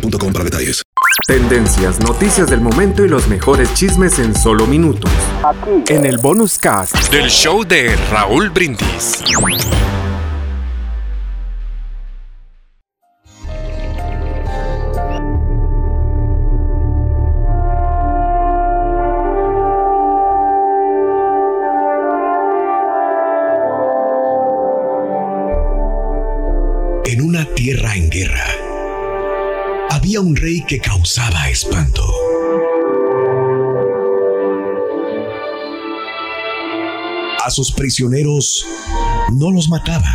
boostmobile.com para detalles. Tendencias, noticias del momento y los mejores chismes en solo minutos. En el bonus cast Del show de Raúl Brindis. En una tierra en guerra, había un rey que causaba espanto. A sus prisioneros no los mataba.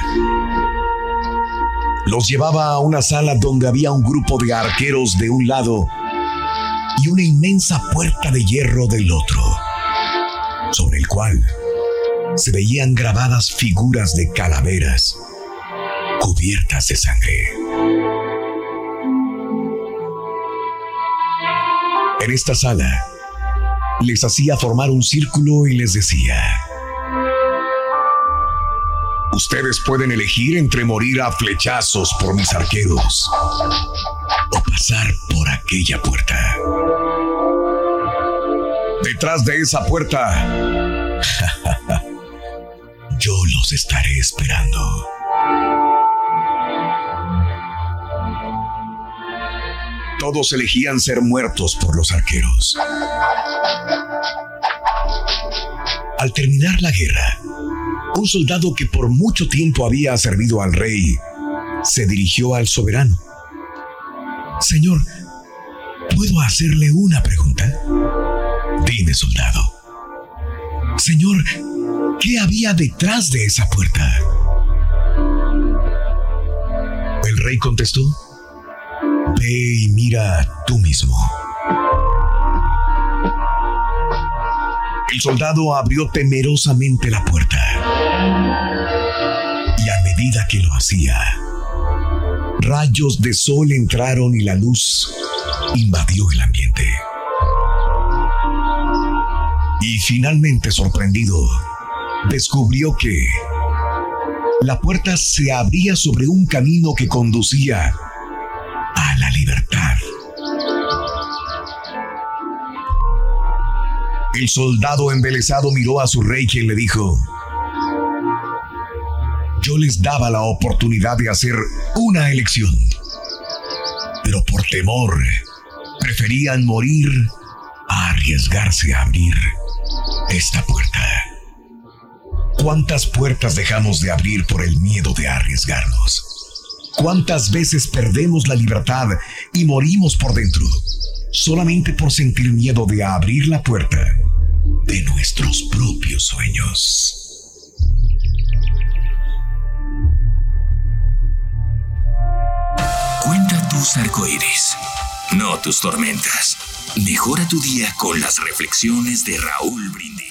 Los llevaba a una sala donde había un grupo de arqueros de un lado y una inmensa puerta de hierro del otro, sobre el cual se veían grabadas figuras de calaveras cubiertas de sangre. En esta sala, les hacía formar un círculo y les decía, ustedes pueden elegir entre morir a flechazos por mis arqueros o pasar por aquella puerta. Detrás de esa puerta, yo los estaré esperando. Todos elegían ser muertos por los arqueros. Al terminar la guerra, un soldado que por mucho tiempo había servido al rey se dirigió al soberano. Señor, ¿puedo hacerle una pregunta? Dime, soldado. Señor, ¿qué había detrás de esa puerta? El rey contestó, Ve y mira tú mismo. El soldado abrió temerosamente la puerta. Y a medida que lo hacía, rayos de sol entraron y la luz invadió el ambiente. Y finalmente sorprendido, descubrió que la puerta se abría sobre un camino que conducía El soldado embelesado miró a su rey quien le dijo, yo les daba la oportunidad de hacer una elección, pero por temor preferían morir a arriesgarse a abrir esta puerta. ¿Cuántas puertas dejamos de abrir por el miedo de arriesgarnos? ¿Cuántas veces perdemos la libertad y morimos por dentro solamente por sentir miedo de abrir la puerta de nuestros propios sueños? Cuenta tus arcoíris, no tus tormentas. Mejora tu día con las reflexiones de Raúl Brindis.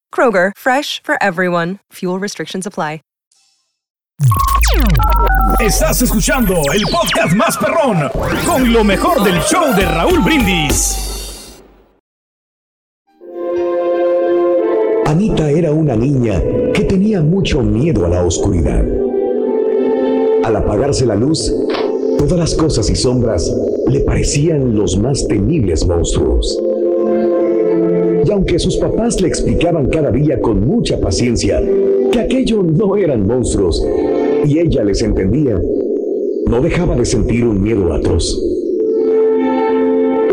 Kroger, fresh for everyone. Fuel restrictions apply. Estás escuchando el podcast más perrón con lo mejor del show de Raúl Brindis. Anita era una niña que tenía mucho miedo a la oscuridad. Al apagarse la luz, todas las cosas y sombras le parecían los más temibles monstruos. Aunque sus papás le explicaban cada día con mucha paciencia que aquello no eran monstruos, y ella les entendía, no dejaba de sentir un miedo atroz.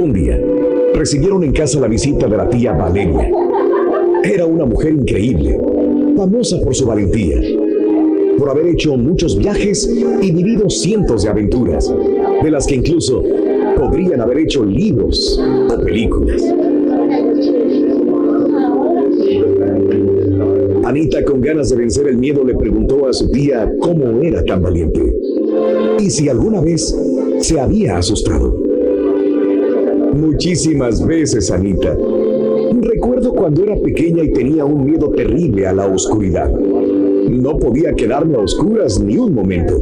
Un día, recibieron en casa la visita de la tía Valeria. Era una mujer increíble, famosa por su valentía, por haber hecho muchos viajes y vivido cientos de aventuras, de las que incluso podrían haber hecho libros o películas. Anita, con ganas de vencer el miedo, le preguntó a su tía cómo era tan valiente y si alguna vez se había asustado. Muchísimas veces, Anita. Recuerdo cuando era pequeña y tenía un miedo terrible a la oscuridad. No podía quedarme a oscuras ni un momento.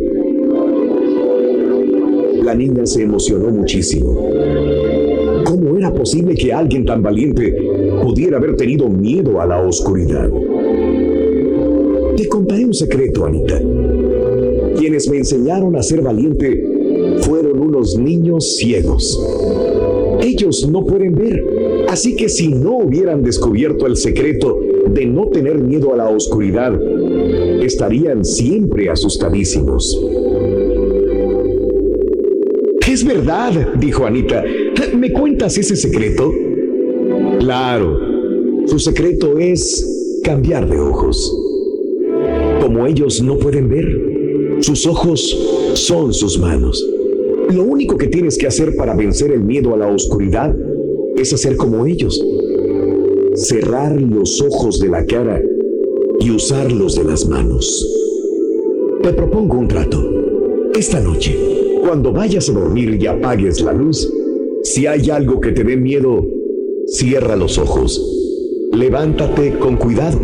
La niña se emocionó muchísimo. ¿Cómo era posible que alguien tan valiente pudiera haber tenido miedo a la oscuridad? Contaré un secreto, Anita. Quienes me enseñaron a ser valiente fueron unos niños ciegos. Ellos no pueden ver, así que si no hubieran descubierto el secreto de no tener miedo a la oscuridad, estarían siempre asustadísimos. Es verdad, dijo Anita. ¿Me cuentas ese secreto? Claro, su secreto es cambiar de ojos. Como ellos no pueden ver, sus ojos son sus manos. Lo único que tienes que hacer para vencer el miedo a la oscuridad es hacer como ellos. Cerrar los ojos de la cara y usarlos de las manos. Te propongo un trato. Esta noche, cuando vayas a dormir y apagues la luz, si hay algo que te dé miedo, cierra los ojos. Levántate con cuidado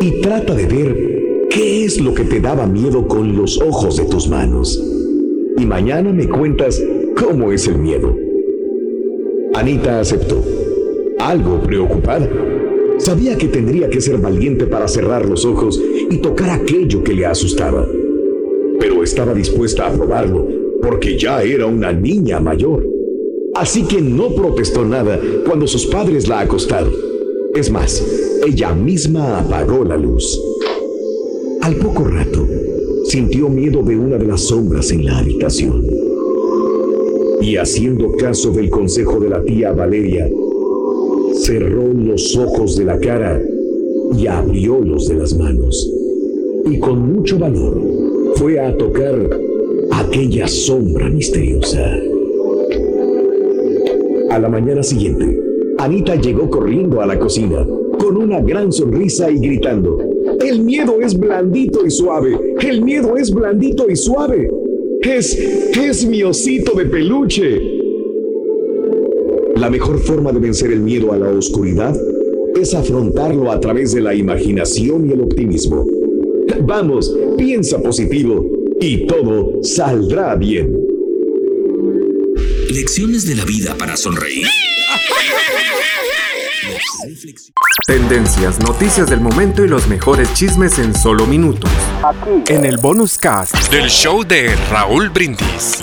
y trata de ver ¿Qué es lo que te daba miedo con los ojos de tus manos? Y mañana me cuentas cómo es el miedo. Anita aceptó, algo preocupada. Sabía que tendría que ser valiente para cerrar los ojos y tocar aquello que le asustaba. Pero estaba dispuesta a probarlo porque ya era una niña mayor. Así que no protestó nada cuando sus padres la acostaron. Es más, ella misma apagó la luz. Al poco rato, sintió miedo de una de las sombras en la habitación. Y haciendo caso del consejo de la tía Valeria, cerró los ojos de la cara y abrió los de las manos. Y con mucho valor fue a tocar aquella sombra misteriosa. A la mañana siguiente, Anita llegó corriendo a la cocina con una gran sonrisa y gritando, el miedo es blandito y suave. El miedo es blandito y suave. Es, es mi osito de peluche. La mejor forma de vencer el miedo a la oscuridad es afrontarlo a través de la imaginación y el optimismo. Vamos, piensa positivo y todo saldrá bien. Lecciones de la vida para sonreír. Tendencias, noticias del momento y los mejores chismes en solo minutos. En el bonus cast del show de Raúl Brindis.